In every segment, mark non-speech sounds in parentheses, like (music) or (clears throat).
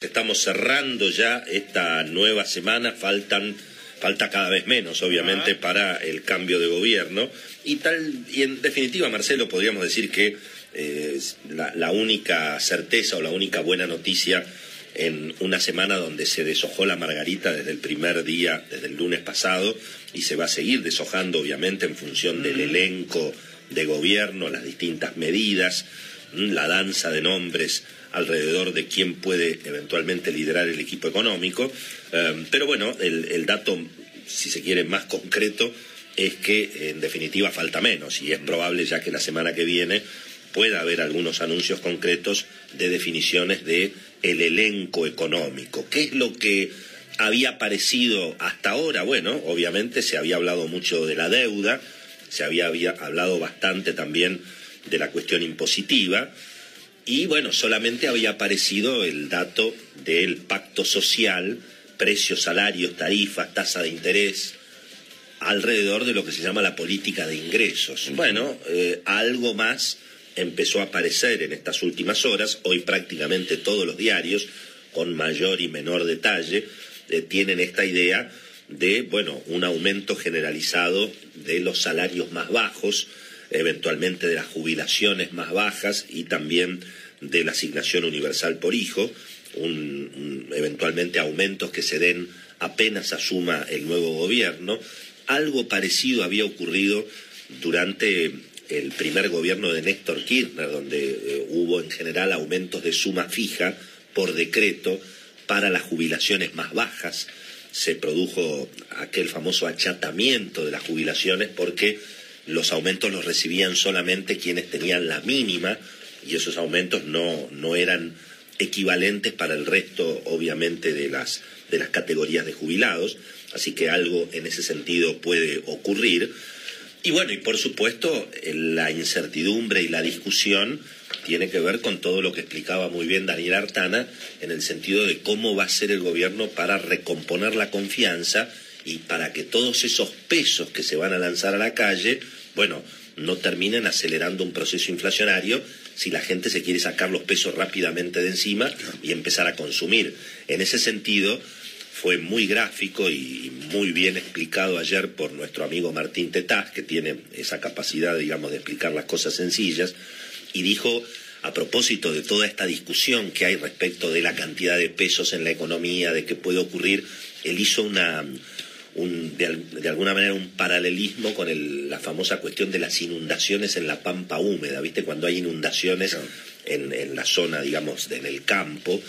Estamos cerrando ya esta nueva semana, faltan falta cada vez menos, obviamente, para el cambio de gobierno. Y tal, y en definitiva, Marcelo, podríamos decir que eh, la, la, única certeza o la única buena noticia en una semana donde se deshojó la margarita desde el primer día, desde el lunes pasado, y se va a seguir deshojando, obviamente, en función del elenco de gobierno, las distintas medidas, la danza de nombres alrededor de quién puede eventualmente liderar el equipo económico. Eh, pero bueno, el, dato, si se quiere, más concreto es que en definitiva falta menos y es probable ya que la semana que viene pueda haber algunos anuncios concretos de definiciones de el elenco económico. ¿Qué es lo que había parecido hasta ahora? Bueno, obviamente se había hablado mucho de la deuda, se había hablado bastante también de la cuestión impositiva. Y bueno, solamente había aparecido el dato del pacto social, precios, salarios, tarifas, tasa de interés, alrededor de lo que se llama la política de ingresos. Bueno, eh, algo más empezó a aparecer en estas últimas horas, hoy prácticamente todos los diarios, con mayor y menor detalle, eh, tienen esta idea de, bueno, un aumento generalizado de los salarios más bajos, eventualmente de las jubilaciones más bajas y también de la asignación universal por hijo, eventualmente aumentos que se den apenas asuma el nuevo gobierno. Algo parecido había ocurrido durante el primer gobierno de Néstor Kirchner, donde eh, hubo en general aumentos de suma fija por decreto para las jubilaciones más bajas. Se produjo aquel famoso achatamiento de las jubilaciones porque los aumentos los recibían solamente quienes tenían la mínima y esos aumentos no, no eran equivalentes para el resto, obviamente, de las, de las categorías de jubilados, así que algo en ese sentido puede ocurrir. Y bueno, y por supuesto, la incertidumbre y la discusión tiene que ver con todo lo que explicaba muy bien Daniel Artana, en el sentido de cómo va a ser el gobierno para recomponer la confianza y para que todos esos pesos que se van a lanzar a la calle, bueno, no terminen acelerando un proceso inflacionario si la gente se quiere sacar los pesos rápidamente de encima y empezar a consumir. En ese sentido, fue muy gráfico y muy bien explicado ayer por nuestro amigo Martín Tetaz, que tiene esa capacidad, digamos, de explicar las cosas sencillas, y dijo, a propósito de toda esta discusión que hay respecto de la cantidad de pesos en la economía, de qué puede ocurrir, él hizo una, de, alguna manera un paralelismo con la famosa cuestión de las inundaciones en la pampa húmeda, ¿viste? Cuando hay inundaciones en, la zona, digamos, en el campo,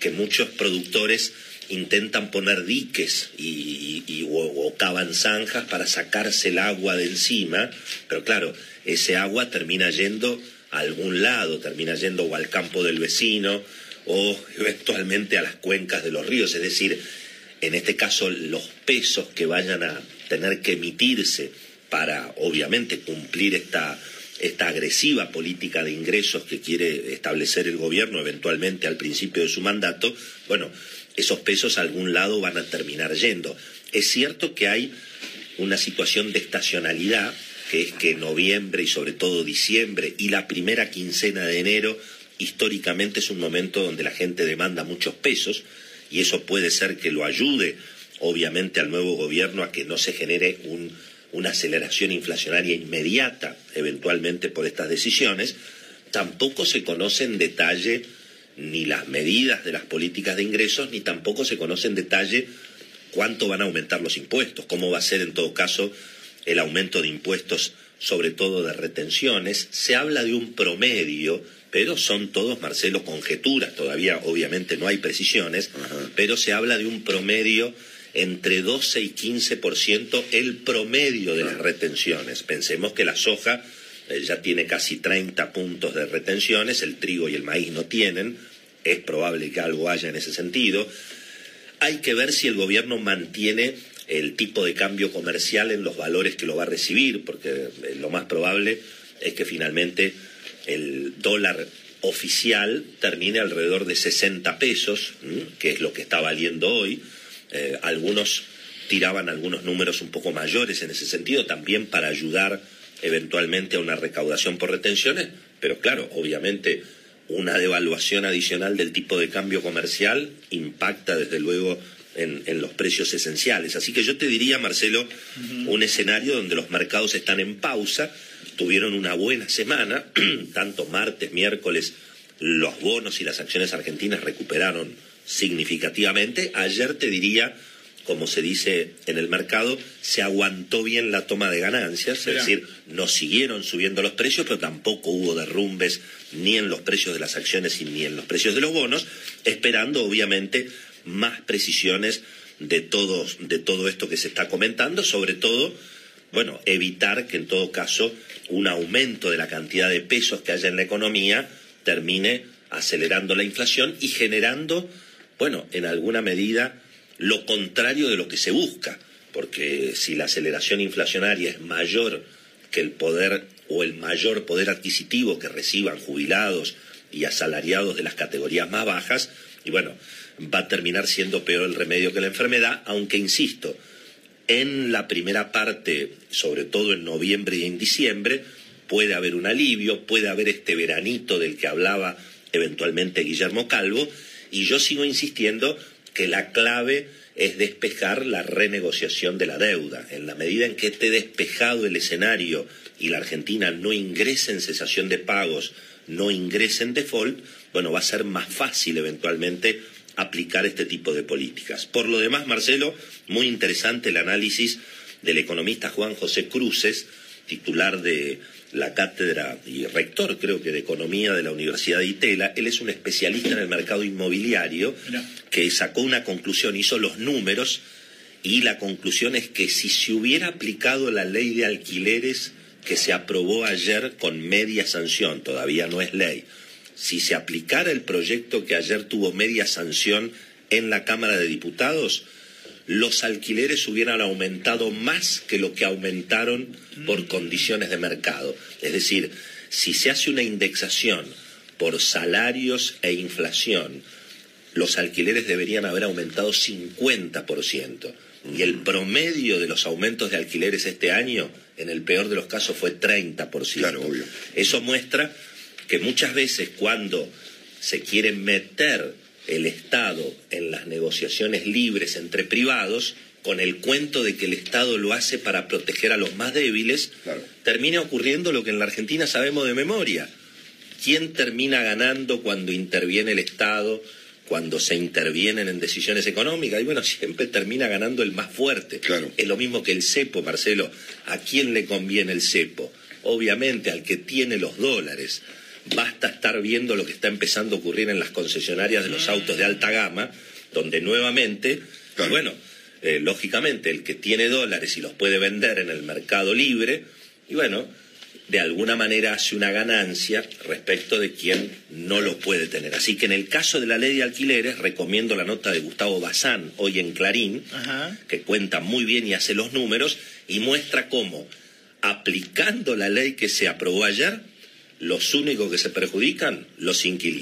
que muchos productores intentan poner diques y, o, cavan zanjas para sacarse el agua de encima, pero claro, ese agua termina yendo a algún lado, termina yendo o al campo del vecino o eventualmente a las cuencas de los ríos, es decir, en este caso los pesos que vayan a tener que emitirse para, obviamente, cumplir esta, esta agresiva política de ingresos que quiere establecer el gobierno eventualmente al principio de su mandato, bueno, esos pesos a algún lado van a terminar yendo. Es cierto que hay una situación de estacionalidad, que es que noviembre y sobre todo diciembre y la primera quincena de enero históricamente es un momento donde la gente demanda muchos pesos, y eso puede ser que lo ayude, obviamente, al nuevo gobierno a que no se genere una aceleración inflacionaria inmediata, eventualmente por estas decisiones. Tampoco se conoce en detalle ni las medidas de las políticas de ingresos, ni tampoco se conoce en detalle cuánto van a aumentar los impuestos, cómo va a ser en todo caso el aumento de impuestos, sobre todo de retenciones. Se habla de un promedio pero son todos, Marcelo, conjeturas, todavía obviamente no hay precisiones, pero se habla de un promedio entre 12 y 15% el promedio de las retenciones. Pensemos que la soja eh, ya tiene casi 30 puntos de retenciones, el trigo y el maíz no tienen, es probable que algo haya en ese sentido. Hay que ver si el gobierno mantiene el tipo de cambio comercial en los valores que lo va a recibir, porque eh, lo más probable es que finalmente el dólar oficial termine alrededor de 60 pesos, que es lo que está valiendo hoy. Eh, algunos tiraban algunos números un poco mayores en ese sentido, también para ayudar eventualmente a una recaudación por retenciones, pero claro, obviamente una devaluación adicional del tipo de cambio comercial impacta desde luego en, los precios esenciales. Así que yo te diría, Marcelo, un escenario donde los mercados están en pausa, tuvieron una buena semana, (clears throat) tanto martes, miércoles, los bonos y las acciones argentinas recuperaron significativamente. Ayer te diría, como se dice en el mercado, se aguantó bien la toma de ganancias, es decir, no siguieron subiendo los precios, pero tampoco hubo derrumbes ni en los precios de las acciones ni en los precios de los bonos, esperando obviamente más precisiones de, todos, de todo esto que se está comentando, sobre todo, bueno, evitar que en todo caso un aumento de la cantidad de pesos que haya en la economía termine acelerando la inflación y generando, bueno, en alguna medida lo contrario de lo que se busca, porque si la aceleración inflacionaria es mayor que el poder o el mayor poder adquisitivo que reciban jubilados y asalariados de las categorías más bajas, y bueno, va a terminar siendo peor el remedio que la enfermedad, aunque insisto, en la primera parte, sobre todo en noviembre y en diciembre, puede haber un alivio, puede haber este veranito del que hablaba eventualmente Guillermo Calvo, y yo sigo insistiendo que la clave es despejar la renegociación de la deuda. En la medida en que esté despejado el escenario y la Argentina no ingrese en cesación de pagos, no ingrese en default, bueno, va a ser más fácil eventualmente aplicar este tipo de políticas. Por lo demás, Marcelo, muy interesante el análisis del economista Juan José Cruces, titular de la cátedra y rector, creo que, de Economía de la Universidad de Itela. Él es un especialista en el mercado inmobiliario que sacó una conclusión, hizo los números y la conclusión es que si se hubiera aplicado la ley de alquileres que se aprobó ayer con media sanción, todavía no es ley, si se aplicara el proyecto que ayer tuvo media sanción en la Cámara de Diputados, los alquileres hubieran aumentado más que lo que aumentaron por condiciones de mercado. Es decir, si se hace una indexación por salarios e inflación, los alquileres deberían haber aumentado 50%. Y el promedio de los aumentos de alquileres este año, en el peor de los casos, fue 30%. Claro, obvio. Eso muestra que muchas veces cuando se quiere meter el Estado en las negociaciones libres entre privados, con el cuento de que el Estado lo hace para proteger a los más débiles, termina ocurriendo lo que en la Argentina sabemos de memoria. ¿Quién termina ganando cuando interviene el Estado, cuando se intervienen en decisiones económicas? Y bueno, (laughs) siempre termina ganando el más fuerte. Es lo mismo que el cepo, Marcelo. ¿A quién le conviene el cepo? Obviamente al que tiene los dólares Basta estar viendo lo que está empezando a ocurrir en las concesionarias de los autos de alta gama, donde nuevamente, bueno, eh, lógicamente el que tiene dólares y los puede vender en el mercado libre, y bueno, de alguna manera hace una ganancia respecto de quien no lo puede tener. Así que en el caso de la ley de alquileres, recomiendo la nota de Gustavo Bazán hoy en Clarín, que cuenta muy bien y hace los números y muestra cómo, aplicando la ley que se aprobó ayer, los únicos que se perjudican, los inquilinos.